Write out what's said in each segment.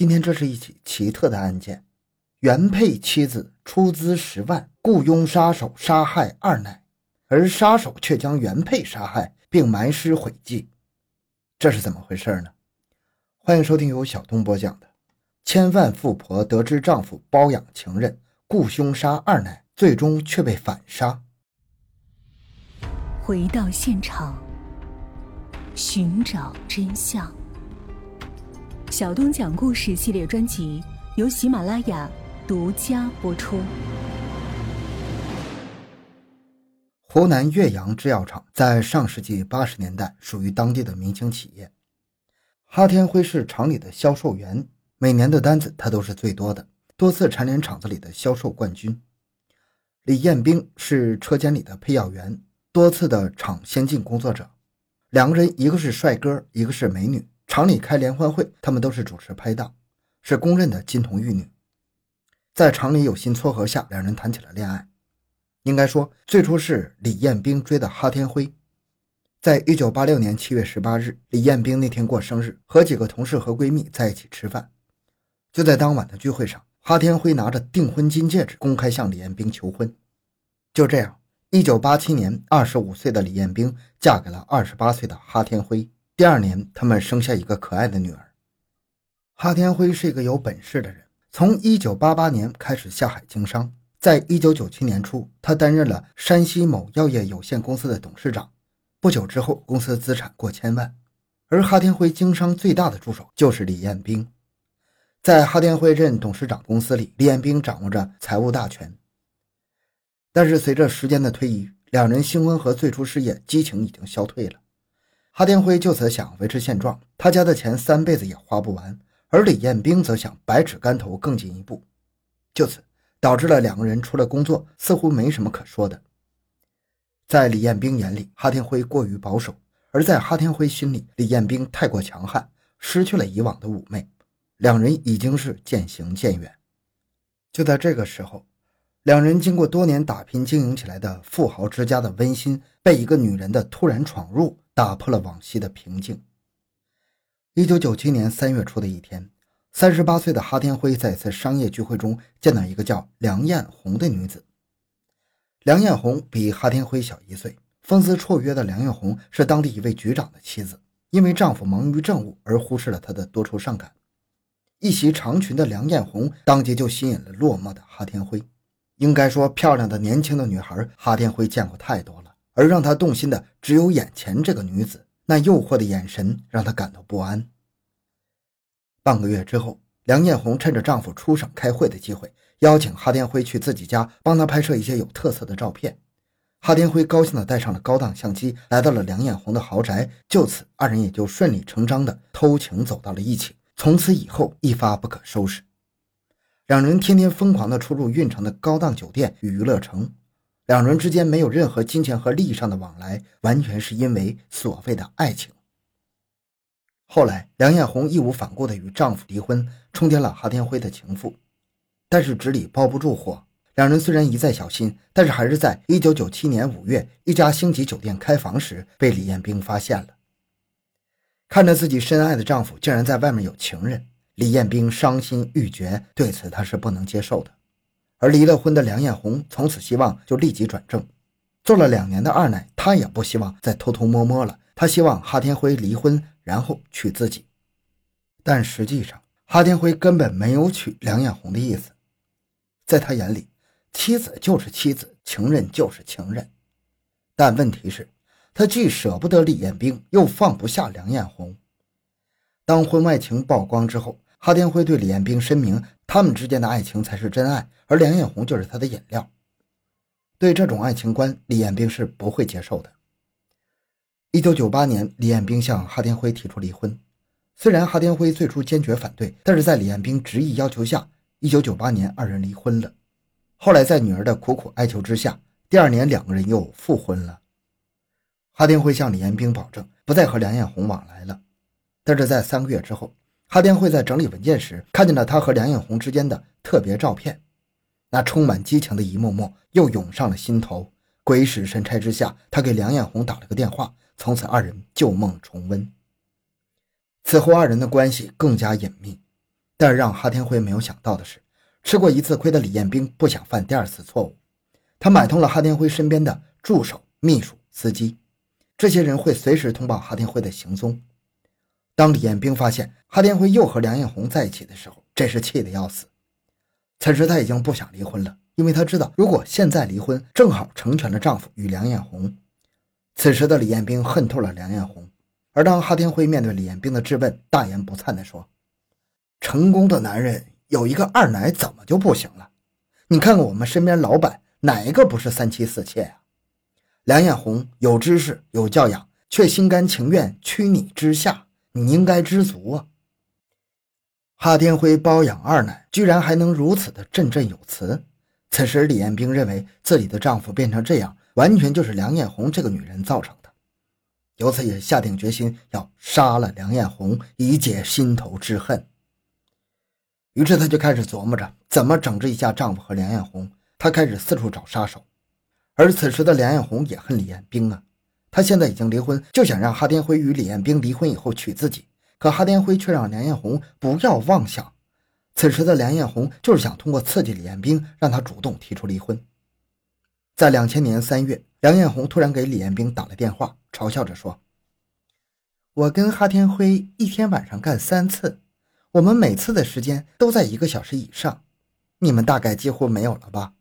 今天这是一起奇特的案件：原配妻子出资十万雇佣杀手杀害二奶，而杀手却将原配杀害并埋尸毁迹，这是怎么回事呢？欢迎收听由小东播讲的《千万富婆得知丈夫包养情人雇凶杀二奶，最终却被反杀》。回到现场，寻找真相。小东讲故事系列专辑由喜马拉雅独家播出。湖南岳阳制药厂在上世纪八十年代属于当地的明星企业。哈天辉是厂里的销售员，每年的单子他都是最多的，多次蝉联厂子里的销售冠军。李彦兵是车间里的配药员，多次的厂先进工作者。两个人，一个是帅哥，一个是美女。厂里开联欢会，他们都是主持拍档，是公认的金童玉女。在厂里有心撮合下，两人谈起了恋爱。应该说，最初是李彦兵追的哈天辉。在一九八六年七月十八日，李彦兵那天过生日，和几个同事和闺蜜在一起吃饭。就在当晚的聚会上，哈天辉拿着订婚金戒指公开向李彦兵求婚。就这样，一九八七年，二十五岁的李彦兵嫁给了二十八岁的哈天辉。第二年，他们生下一个可爱的女儿。哈天辉是一个有本事的人，从一九八八年开始下海经商。在一九九七年初，他担任了山西某药业有限公司的董事长。不久之后，公司资产过千万。而哈天辉经商最大的助手就是李彦兵。在哈天辉任董事长公司里，李彦兵掌握着财务大权。但是随着时间的推移，两人新婚和最初事业激情已经消退了。哈天辉就此想维持现状，他家的钱三辈子也花不完，而李彦兵则想百尺竿头更进一步，就此导致了两个人除了工作似乎没什么可说的。在李彦兵眼里，哈天辉过于保守；而在哈天辉心里，李彦兵太过强悍，失去了以往的妩媚，两人已经是渐行渐远。就在这个时候，两人经过多年打拼经营起来的富豪之家的温馨，被一个女人的突然闯入。打破了往昔的平静。一九九七年三月初的一天，三十八岁的哈天辉在一次商业聚会中见到一个叫梁艳红的女子。梁艳红比哈天辉小一岁，风姿绰约的梁艳红是当地一位局长的妻子，因为丈夫忙于政务而忽视了她的多愁善感。一袭长裙的梁艳红当即就吸引了落寞的哈天辉。应该说，漂亮的年轻的女孩，哈天辉见过太多了。而让他动心的只有眼前这个女子，那诱惑的眼神让他感到不安。半个月之后，梁艳红趁着丈夫出省开会的机会，邀请哈天辉去自己家帮他拍摄一些有特色的照片。哈天辉高兴地带上了高档相机，来到了梁艳红的豪宅。就此，二人也就顺理成章地偷情走到了一起，从此以后一发不可收拾。两人天天疯狂地出入运城的高档酒店与娱乐城。两人之间没有任何金钱和利益上的往来，完全是因为所谓的爱情。后来，梁艳红义无反顾地与丈夫离婚，冲天了哈天辉的情妇。但是纸里包不住火，两人虽然一再小心，但是还是在1997年5月一家星级酒店开房时被李彦兵发现了。看着自己深爱的丈夫竟然在外面有情人，李彦兵伤心欲绝，对此他是不能接受的。而离了婚的梁艳红从此希望就立即转正，做了两年的二奶，她也不希望再偷偷摸摸了。她希望哈天辉离婚，然后娶自己。但实际上，哈天辉根本没有娶梁艳红的意思。在他眼里，妻子就是妻子，情人就是情人。但问题是，他既舍不得李彦兵，又放不下梁艳红。当婚外情曝光之后，哈天辉对李彦兵申明，他们之间的爱情才是真爱，而梁艳红就是他的饮料。对这种爱情观，李彦兵是不会接受的。一九九八年，李彦兵向哈天辉提出离婚，虽然哈天辉最初坚决反对，但是在李彦兵执意要求下，一九九八年二人离婚了。后来在女儿的苦苦哀求之下，第二年两个人又复婚了。哈天辉向李彦兵保证，不再和梁艳红往来了，但是在三个月之后。哈天辉在整理文件时，看见了他和梁艳红之间的特别照片，那充满激情的一幕幕又涌上了心头。鬼使神差之下，他给梁艳红打了个电话，从此二人旧梦重温。此后，二人的关系更加隐秘。但让哈天辉没有想到的是，吃过一次亏的李彦兵不想犯第二次错误。他买通了哈天辉身边的助手、秘书、司机，这些人会随时通报哈天辉的行踪。当李彦兵发现哈天辉又和梁艳红在一起的时候，真是气得要死。此时他已经不想离婚了，因为他知道，如果现在离婚，正好成全了丈夫与梁艳红。此时的李彦兵恨透了梁艳红，而当哈天辉面对李彦兵的质问，大言不惭地说。成功的男人有一个二奶，怎么就不行了？你看看我们身边老板，哪一个不是三妻四妾呀？梁艳红有知识有教养，却心甘情愿屈你之下，你应该知足啊！哈天辉包养二奶，居然还能如此的振振有词。此时，李艳兵认为自己的丈夫变成这样，完全就是梁艳红这个女人造成的，由此也下定决心要杀了梁艳红，以解心头之恨。于是，她就开始琢磨着怎么整治一下丈夫和梁艳红。她开始四处找杀手，而此时的梁艳红也恨李艳兵啊。他现在已经离婚，就想让哈天辉与李彦兵离婚以后娶自己。可哈天辉却让梁艳红不要妄想。此时的梁艳红就是想通过刺激李彦兵，让他主动提出离婚。在两千年三月，梁艳红突然给李彦兵打了电话，嘲笑着说：“我跟哈天辉一天晚上干三次。”我们每次的时间都在一个小时以上，你们大概几乎没有了吧？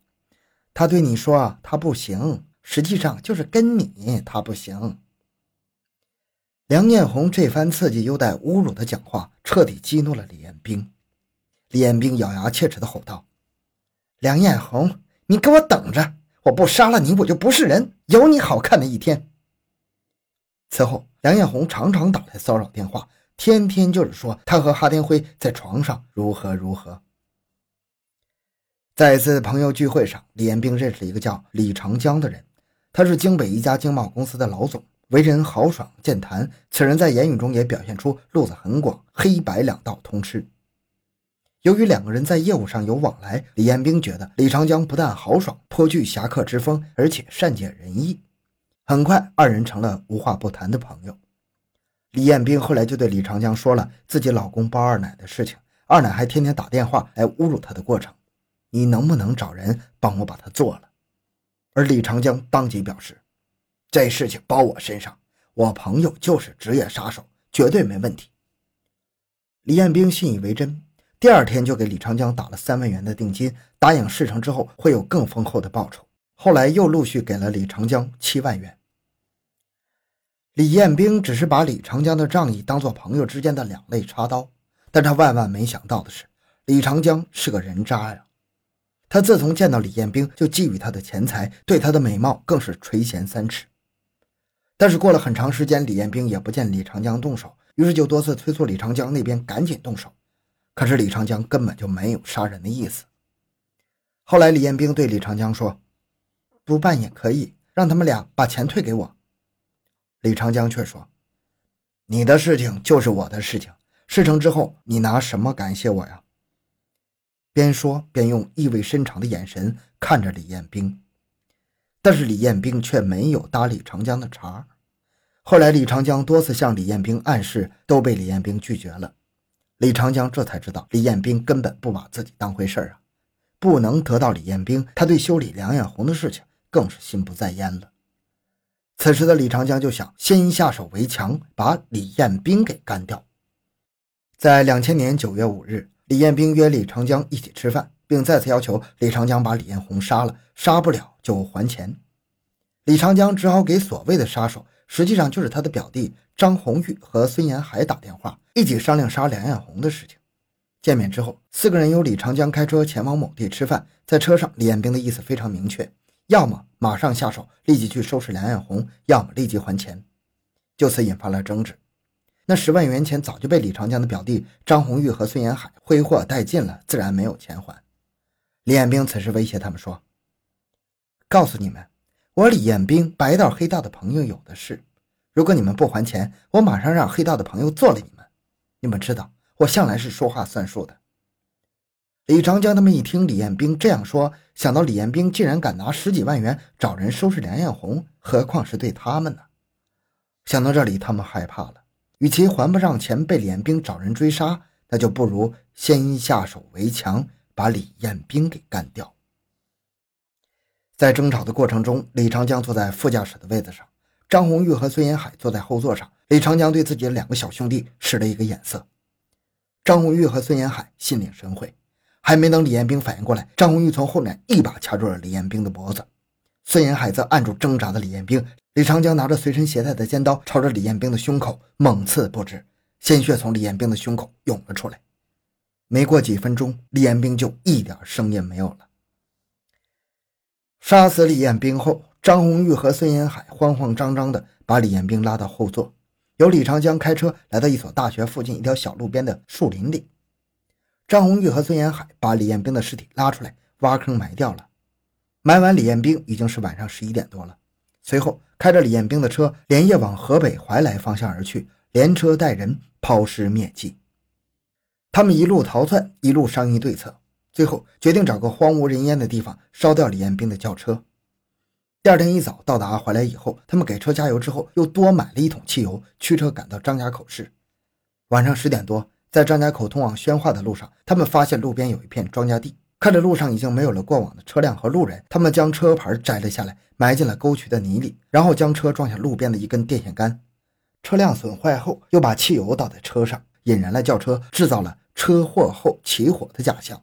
他对你说他不行，实际上就是跟你他不行。梁艳红这番刺激又带侮辱的讲话，彻底激怒了李彦兵。李彦兵咬牙切齿的吼道：“梁艳红，你给我等着！我不杀了你，我就不是人，有你好看的一天。”此后，梁艳红常常打来骚扰电话。天天就是说他和哈天辉在床上如何如何。在一次朋友聚会上，李彦兵认识了一个叫李长江的人，他是京北一家经贸公司的老总，为人豪爽健谈。此人在言语中也表现出路子很广，黑白两道通吃。由于两个人在业务上有往来，李彦兵觉得李长江不但豪爽，颇具侠客之风，而且善解人意。很快，二人成了无话不谈的朋友。李彦兵后来就对李长江说了自己老公包二奶的事情，二奶还天天打电话来侮辱他的过程。你能不能找人帮我把他做了？而李长江当即表示，这事情包我身上，我朋友就是职业杀手，绝对没问题。李彦兵信以为真，第二天就给李长江打了三万元的定金，答应事成之后会有更丰厚的报酬。后来又陆续给了李长江七万元。李彦兵只是把李长江的仗义当做朋友之间的两肋插刀，但他万万没想到的是，李长江是个人渣呀！他自从见到李彦兵就觊觎他的钱财，对他的美貌更是垂涎三尺。但是过了很长时间，李彦兵也不见李长江动手，于是就多次催促李长江那边赶紧动手。可是李长江根本就没有杀人的意思。后来李彦兵对李长江说：“不办也可以，让他们俩把钱退给我。”李长江却说：“你的事情就是我的事情，事成之后你拿什么感谢我呀？”边说边用意味深长的眼神看着李彦兵，但是李彦兵却没有搭李长江的茬。后来李长江多次向李彦兵暗示，都被李彦兵拒绝了。李长江这才知道李彦兵根本不把自己当回事儿啊！不能得到李彦兵，他对修理梁艳红的事情更是心不在焉了。此时的李长江就想先下手为强，把李彦兵给干掉。在两千年九月五日，李彦兵约李长江一起吃饭，并再次要求李长江把李彦红杀了，杀不了就还钱。李长江只好给所谓的杀手，实际上就是他的表弟张红玉和孙延海打电话，一起商量杀梁艳红的事情。见面之后，四个人由李长江开车前往某地吃饭，在车上，李彦兵的意思非常明确。要么马上下手，立即去收拾梁艳红；要么立即还钱，就此引发了争执。那十万元钱早就被李长江的表弟张红玉和孙延海挥霍殆尽了，自然没有钱还。李彦兵此时威胁他们说：“告诉你们，我李彦兵白道黑道的朋友有的是，如果你们不还钱，我马上让黑道的朋友做了你们。你们知道，我向来是说话算数的。”李长江他们一听李彦兵这样说，想到李彦兵竟然敢拿十几万元找人收拾梁艳红，何况是对他们呢？想到这里，他们害怕了。与其还不上钱被李彦兵找人追杀，那就不如先下手为强，把李彦兵给干掉。在争吵的过程中，李长江坐在副驾驶的位子上，张红玉和孙延海坐在后座上。李长江对自己的两个小兄弟使了一个眼色，张红玉和孙延海心领神会。还没等李彦兵反应过来，张红玉从后面一把掐住了李彦兵的脖子，孙延海则按住挣扎的李彦兵。李长江拿着随身携带的尖刀，朝着李彦兵的胸口猛刺不止，鲜血从李彦兵的胸口涌了出来。没过几分钟，李彦兵就一点声音没有了。杀死李彦兵后，张红玉和孙延海慌慌张张地把李彦兵拉到后座，由李长江开车来到一所大学附近一条小路边的树林里。张红玉和孙延海把李彦兵的尸体拉出来，挖坑埋掉了。埋完李彦兵已经是晚上十一点多了。随后，开着李彦兵的车连夜往河北怀来方向而去，连车带人抛尸灭迹。他们一路逃窜，一路商议对策。最后决定找个荒无人烟的地方烧掉李彦兵的轿车。第二天一早到达怀来以后，他们给车加油之后，又多买了一桶汽油，驱车赶到张家口市。晚上十点多，在张家口通往宣化的路上，他们发现路边有一片庄稼地。看着路上已经没有了过往的车辆和路人，他们将车牌摘了下来，埋进了沟渠的泥里，然后将车撞向路边的一根电线杆。车辆损坏后，又把汽油倒在车上，引燃了轿车，制造了车祸后起火的假象。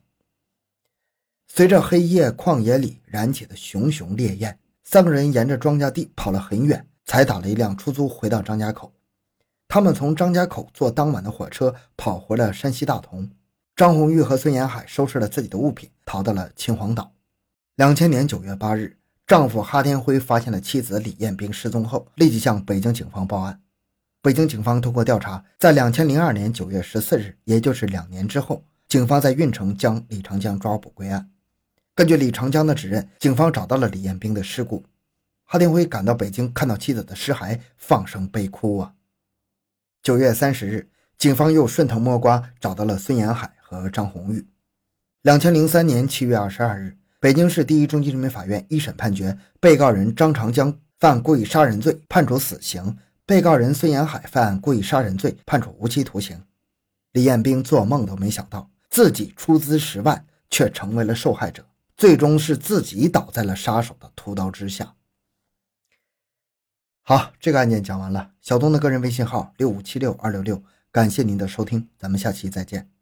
随着黑夜旷野里燃起的熊熊烈焰，三个人沿着庄稼地跑了很远，才打了一辆出租回到张家口。他们从张家口坐当晚的火车跑回了山西大同。张红玉和孙延海收拾了自己的物品，逃到了秦皇岛。两千年九月八日，丈夫哈天辉发现了妻子李艳兵失踪后，立即向北京警方报案。北京警方通过调查，在两千零二年九月十四日，也就是两年之后，警方在运城将李长江抓捕归案。根据李长江的指认，警方找到了李艳兵的尸骨。哈天辉赶到北京，看到妻子的尸骸，放声悲哭啊。九月三十日，警方又顺藤摸瓜找到了孙延海和张红玉。两千零三年七月二十二日，北京市第一中级人民法院一审判决被告人张长江犯故意杀人罪，判处死刑；被告人孙延海犯故意杀人罪，判处无期徒刑。李彦兵做梦都没想到，自己出资十万，却成为了受害者。最终是自己倒在了杀手的屠刀之下。好，这个案件讲完了。小东的个人微信号六五七六二六六，感谢您的收听，咱们下期再见。